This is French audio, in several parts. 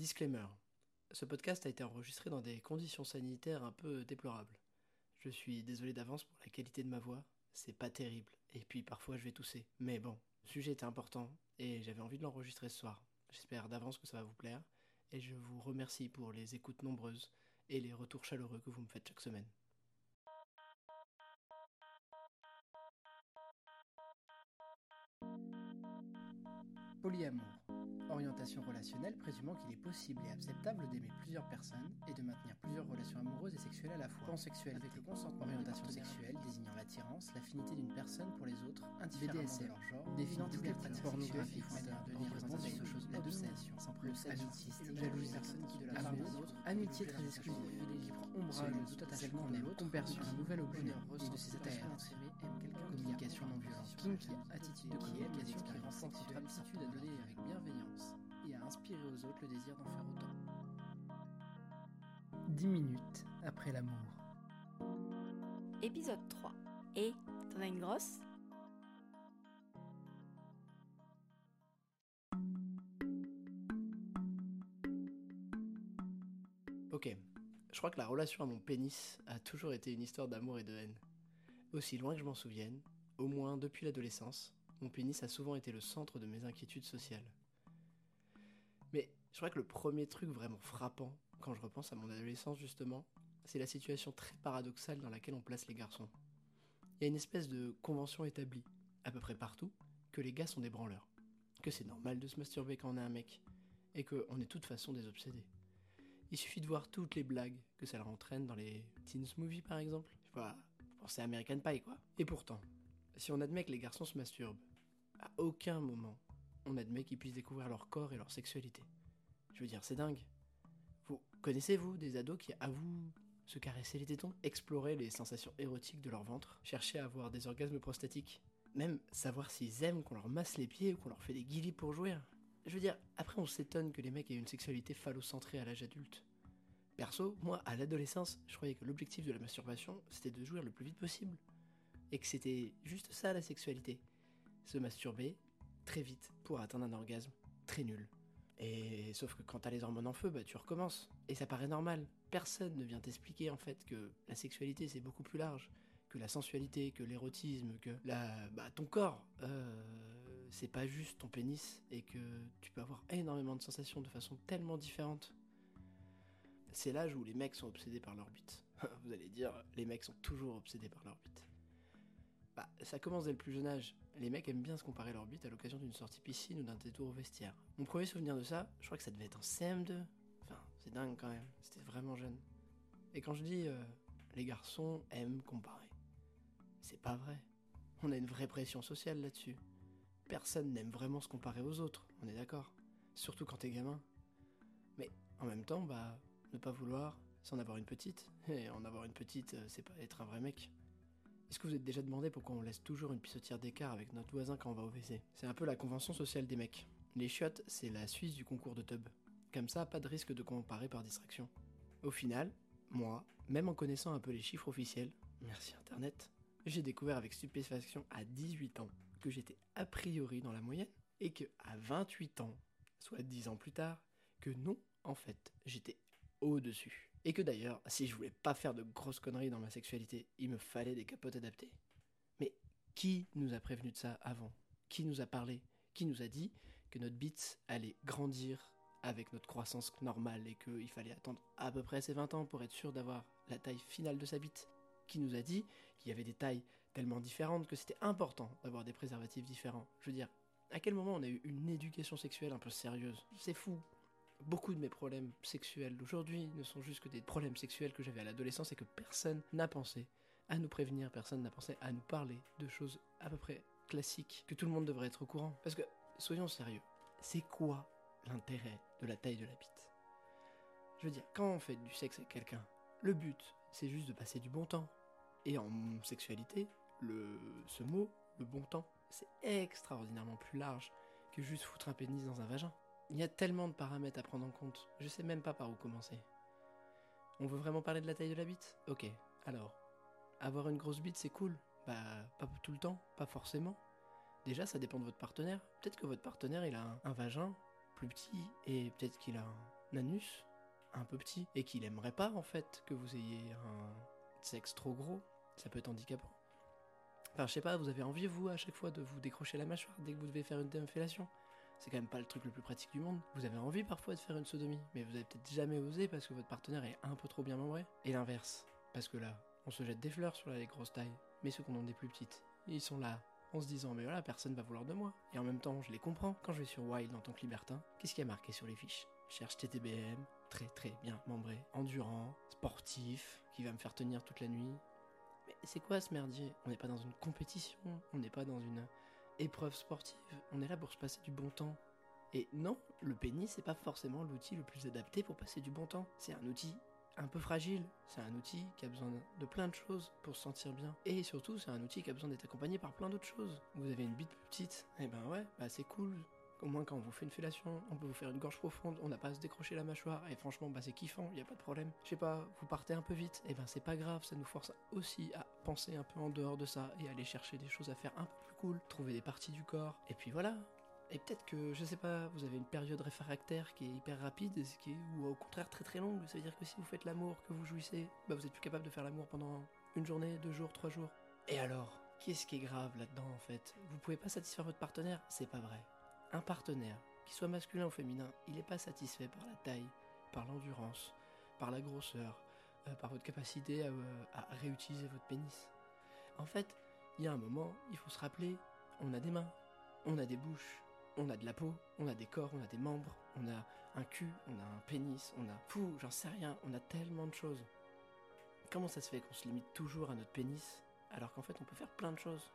Disclaimer. Ce podcast a été enregistré dans des conditions sanitaires un peu déplorables. Je suis désolé d'avance pour la qualité de ma voix, c'est pas terrible, et puis parfois je vais tousser. Mais bon, le sujet était important, et j'avais envie de l'enregistrer ce soir. J'espère d'avance que ça va vous plaire, et je vous remercie pour les écoutes nombreuses et les retours chaleureux que vous me faites chaque semaine. Polyamour. Orientation relationnelle présumant qu'il est possible et acceptable d'aimer plusieurs personnes et de maintenir plusieurs relations amoureuses et sexuelles à la fois. Pansexuel avec le consentement. Orientation sexuelle désignant l'attirance, l'affinité d'une personne pour les autres, indifféremment de leur genre, définant toutes les pratiques pornographiques, de représentation, choses, la domination, le amitié, jalousie, personne qui de la part des autres, amitié très exclusive, qui prend ombrage de tout attachement en l'autre, comperçu un nouvel objet et de ses attachements communication non violente, kinky, attitude de communication qui renforce notre aptitude à donner avec bienveillance et à inspirer aux autres le désir d'en faire autant. 10 minutes après l'amour. Épisode 3. Et t'en as une grosse? Ok, je crois que la relation à mon pénis a toujours été une histoire d'amour et de haine. Aussi loin que je m'en souvienne, au moins depuis l'adolescence, mon pénis a souvent été le centre de mes inquiétudes sociales. Mais je crois que le premier truc vraiment frappant, quand je repense à mon adolescence justement, c'est la situation très paradoxale dans laquelle on place les garçons. Il y a une espèce de convention établie, à peu près partout, que les gars sont des branleurs, que c'est normal de se masturber quand on est un mec, et qu'on est de toute façon des obsédés. Il suffit de voir toutes les blagues que ça leur entraîne dans les teens movies par exemple. Je sais pas, pensez à American Pie quoi. Et pourtant, si on admet que les garçons se masturbent, à aucun moment on admet qu'ils puissent découvrir leur corps et leur sexualité. Je veux dire, c'est dingue. Vous connaissez-vous des ados qui avouent se caresser les tétons, explorer les sensations érotiques de leur ventre, chercher à avoir des orgasmes prostatiques, même savoir s'ils aiment qu'on leur masse les pieds ou qu'on leur fait des guillis pour jouer Je veux dire, après on s'étonne que les mecs aient une sexualité phallocentrée à l'âge adulte. Perso, moi, à l'adolescence, je croyais que l'objectif de la masturbation, c'était de jouir le plus vite possible. Et que c'était juste ça la sexualité. Se masturber, très vite pour atteindre un orgasme très nul. Et sauf que quand t'as les hormones en feu, bah tu recommences. Et ça paraît normal. Personne ne vient t'expliquer en fait que la sexualité c'est beaucoup plus large, que la sensualité, que l'érotisme, que la, bah, ton corps, euh, c'est pas juste ton pénis et que tu peux avoir énormément de sensations de façon tellement différente. C'est l'âge où les mecs sont obsédés par leur bite. Vous allez dire, les mecs sont toujours obsédés par leur bite. Bah, ça commence dès le plus jeune âge. Les mecs aiment bien se comparer leur bite à l'occasion d'une sortie piscine ou d'un détour au vestiaire. Mon premier souvenir de ça, je crois que ça devait être en CM2. Enfin, c'est dingue quand même. C'était vraiment jeune. Et quand je dis euh, les garçons aiment comparer, c'est pas vrai. On a une vraie pression sociale là-dessus. Personne n'aime vraiment se comparer aux autres, on est d'accord. Surtout quand t'es gamin. Mais en même temps, bah, ne pas vouloir, c'est avoir une petite. Et en avoir une petite, euh, c'est pas être un vrai mec. Est-ce que vous êtes déjà demandé pourquoi on laisse toujours une pissotière d'écart avec notre voisin quand on va au WC? C'est un peu la convention sociale des mecs. Les chiottes, c'est la Suisse du concours de tub. Comme ça, pas de risque de comparer par distraction. Au final, moi, même en connaissant un peu les chiffres officiels, merci Internet, j'ai découvert avec stupéfaction à 18 ans que j'étais a priori dans la moyenne et que à 28 ans, soit 10 ans plus tard, que non, en fait, j'étais au-dessus. Et que d'ailleurs, si je voulais pas faire de grosses conneries dans ma sexualité, il me fallait des capotes adaptées. Mais qui nous a prévenu de ça avant? Qui nous a parlé? Qui nous a dit que notre bite allait grandir avec notre croissance normale et qu'il fallait attendre à peu près ses 20 ans pour être sûr d'avoir la taille finale de sa bite Qui nous a dit qu'il y avait des tailles tellement différentes que c'était important d'avoir des préservatifs différents? Je veux dire, à quel moment on a eu une éducation sexuelle un peu sérieuse? C'est fou Beaucoup de mes problèmes sexuels d'aujourd'hui ne sont juste que des problèmes sexuels que j'avais à l'adolescence et que personne n'a pensé à nous prévenir, personne n'a pensé à nous parler de choses à peu près classiques que tout le monde devrait être au courant. Parce que, soyons sérieux, c'est quoi l'intérêt de la taille de la bite? Je veux dire, quand on fait du sexe avec quelqu'un, le but, c'est juste de passer du bon temps. Et en sexualité, ce mot, le bon temps, c'est extraordinairement plus large que juste foutre un pénis dans un vagin. Il y a tellement de paramètres à prendre en compte, je sais même pas par où commencer. On veut vraiment parler de la taille de la bite? Ok, alors, avoir une grosse bite c'est cool Bah, pas tout le temps, pas forcément. Déjà, ça dépend de votre partenaire. Peut-être que votre partenaire il a un, vagin plus petit et peut-être qu'il a anus un peu petit et qu'il aimerait pas en fait que vous ayez un sexe trop gros, ça peut être handicapant. Enfin, je sais pas, vous avez envie, vous, à chaque fois, de vous décrocher la mâchoire dès que vous devez faire une défellation C'est quand même pas le truc le plus pratique du monde. Vous avez envie parfois de faire une sodomie, mais vous avez peut-être jamais osé parce que votre partenaire est un peu trop bien membré. Et l'inverse, parce que là, on se jette des fleurs sur les grosses tailles, mais ceux qu'on a des plus petites, ils sont là en se disant mais voilà personne va vouloir de moi. Et en même temps je les comprends. Quand je vais sur Wild en tant que libertin qu'est-ce qui a marqué sur les fiches? Cherche TTBM très très bien membré endurant sportif qui va me faire tenir toute la nuit. Mais c'est quoi ce merdier? On n'est pas dans une compétition, on n'est pas dans une épreuve sportive, on est là pour se passer du bon temps. Et non, le pénis, c'est pas forcément l'outil le plus adapté pour passer du bon temps. C'est un outil un peu fragile, c'est un outil qui a besoin de plein de choses pour se sentir bien. Et surtout, c'est un outil qui a besoin d'être accompagné par plein d'autres choses. Vous avez une bite plus petite, et eh ben ouais, bah c'est cool, au moins, quand on vous fait une fellation, on peut vous faire une gorge profonde, on n'a pas à se décrocher la mâchoire, et franchement, bah, c'est kiffant, n'y a pas de problème. Je sais pas, vous partez un peu vite, et ben c'est pas grave, ça nous force aussi à penser un peu en dehors de ça, et aller chercher des choses à faire un peu plus cool, trouver des parties du corps, et puis voilà. Et peut-être que, je sais pas, vous avez une période réfractaire qui est hyper rapide, qui est, ou au contraire très très longue, ça veut dire que si vous faites l'amour, que vous jouissez, bah vous êtes plus capable de faire l'amour pendant une journée, deux jours, trois jours. Et alors Qu'est-ce qui est grave là-dedans en fait? Vous pouvez pas satisfaire votre partenaire? C'est pas vrai. Un partenaire qu'il soit masculin ou féminin, il n'est pas satisfait par la taille, par l'endurance, par la grosseur, euh, par votre capacité euh, à, réutiliser votre pénis. En fait, il y a un moment, il faut se rappeler, on a des mains, on a des bouches, on a de la peau, on a des corps, on a des membres, on a un cul, on a un pénis, on a fou, j'en sais rien, on a tellement de choses. Comment ça se fait qu'on se limite toujours à notre pénis alors qu'en fait on peut faire plein de choses?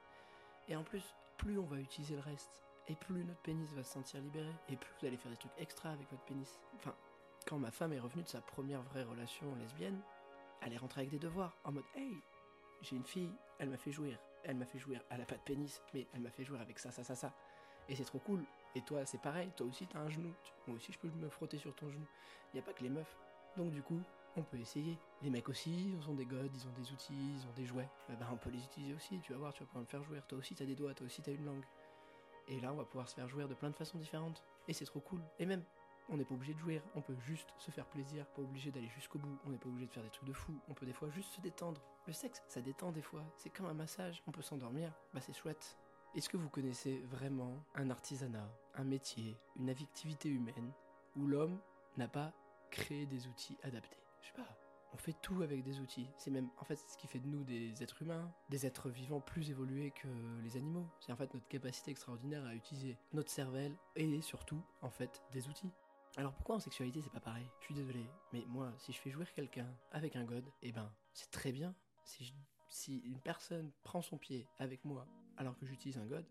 Et en plus, plus on va utiliser le reste, et plus notre pénis va se sentir libéré, et plus vous allez faire des trucs extra avec votre pénis. Enfin, quand ma femme est revenue de sa première vraie relation lesbienne, elle est rentrée avec des devoirs, en mode Hey, j'ai une fille, elle m'a fait jouir, elle m'a fait jouir, elle a pas de pénis, mais elle m'a fait jouir avec ça, ça, ça, ça. Et c'est trop cool. Et toi, c'est pareil, toi aussi t'as un genou. Moi aussi, je peux me frotter sur ton genou. Il n'y a pas que les meufs. Donc, du coup, on peut essayer. Les mecs aussi, ils ont des godes, ils ont des outils, ils ont des jouets. Ben, on peut les utiliser aussi, tu vas voir, tu vas pouvoir me faire jouir. Toi aussi, t'as des doigts, toi aussi, t'as une langue. Et là, on va pouvoir se faire jouer de plein de façons différentes. Et c'est trop cool. Et même, on n'est pas obligé de jouer, on peut juste se faire plaisir, pas obligé d'aller jusqu'au bout, on n'est pas obligé de faire des trucs de fou, on peut des fois juste se détendre. Le sexe, ça détend des fois, c'est comme un massage, on peut s'endormir, bah c'est chouette. Est-ce que vous connaissez vraiment un artisanat, un métier, une activité humaine où l'homme n'a pas créé des outils adaptés? Je sais pas, on fait tout avec des outils. C'est même en fait ce qui fait de nous des êtres humains, des êtres vivants plus évolués que les animaux. C'est en fait notre capacité extraordinaire à utiliser notre cervelle et surtout en fait des outils. Alors pourquoi en sexualité c'est pas pareil? Je suis désolé, mais moi si je fais jouer quelqu'un avec un god, eh ben c'est très bien. Si, une personne prend son pied avec moi alors que j'utilise un god,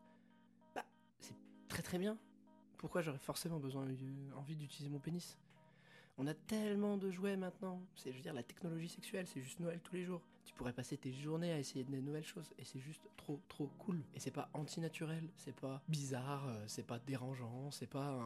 bah c'est très très bien. Pourquoi j'aurais forcément besoin, envie d'utiliser mon pénis? On a tellement de jouets maintenant. C'est, je veux dire, la technologie sexuelle, c'est juste Noël tous les jours. Tu pourrais passer tes journées à essayer de nouvelles choses et c'est juste trop, trop cool. Et c'est pas antinaturel, c'est pas bizarre, euh, c'est pas dérangeant, c'est pas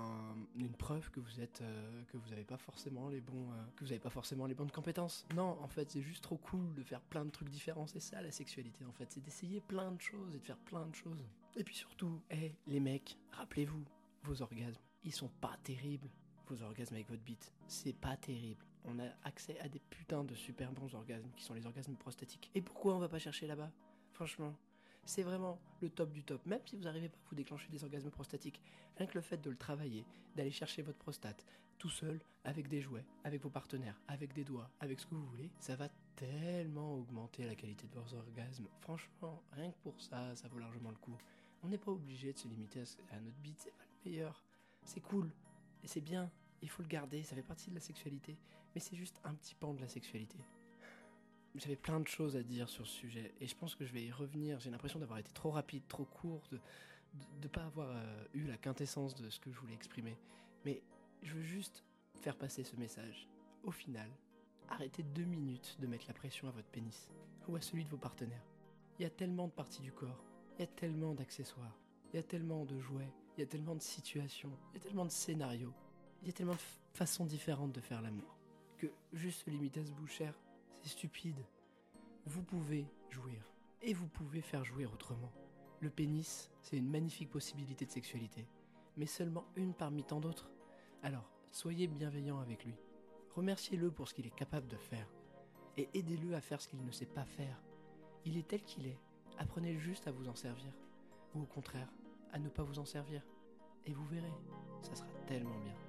une preuve que vous êtes, euh, que vous avez pas forcément les bons, euh, que vous avez pas forcément les bonnes compétences. Non, en fait, c'est juste trop cool de faire plein de trucs différents. C'est ça la sexualité, en fait, c'est d'essayer plein de choses et de faire plein de choses. Et puis surtout, hé, les mecs, rappelez-vous, vos orgasmes, ils sont pas terribles vos orgasmes avec votre bite. C'est pas terrible. On a accès à des putains de super bons orgasmes qui sont les orgasmes prostatiques. Et pourquoi on va pas chercher là-bas? Franchement, c'est vraiment le top du top. Même si vous n'arrivez pas à vous déclencher des orgasmes prostatiques, rien que le fait de le travailler, d'aller chercher votre prostate tout seul, avec des jouets, avec vos partenaires, avec des doigts, avec ce que vous voulez, ça va tellement augmenter la qualité de vos orgasmes. Franchement, rien que pour ça, ça vaut largement le coup. On n'est pas obligé de se limiter à notre bite, c'est pas le meilleur. C'est cool, et c'est bien, il faut le garder, ça fait partie de la sexualité, mais c'est juste un petit pan de la sexualité. J'avais plein de choses à dire sur ce sujet, et je pense que je vais y revenir. J'ai l'impression d'avoir été trop rapide, trop court, de ne pas avoir euh, eu la quintessence de ce que je voulais exprimer. Mais je veux juste faire passer ce message. Au final, arrêtez deux minutes de mettre la pression à votre pénis, ou à celui de vos partenaires. Il y a tellement de parties du corps, il y a tellement d'accessoires, il y a tellement de jouets, il y a tellement de situations, il y a tellement de scénarios, il y a tellement de façons différentes de faire l'amour que juste se limiter à ce boucher, c'est stupide. Vous pouvez jouir et vous pouvez faire jouir autrement. Le pénis, c'est une magnifique possibilité de sexualité, mais seulement une parmi tant d'autres. Alors, Soyez bienveillant avec lui. Remerciez-le pour ce qu'il est capable de faire. Et aidez-le à faire ce qu'il ne sait pas faire. Il est tel qu'il est. Apprenez juste à vous en servir. Ou au contraire, à ne pas vous en servir. Et vous verrez, ça sera tellement bien.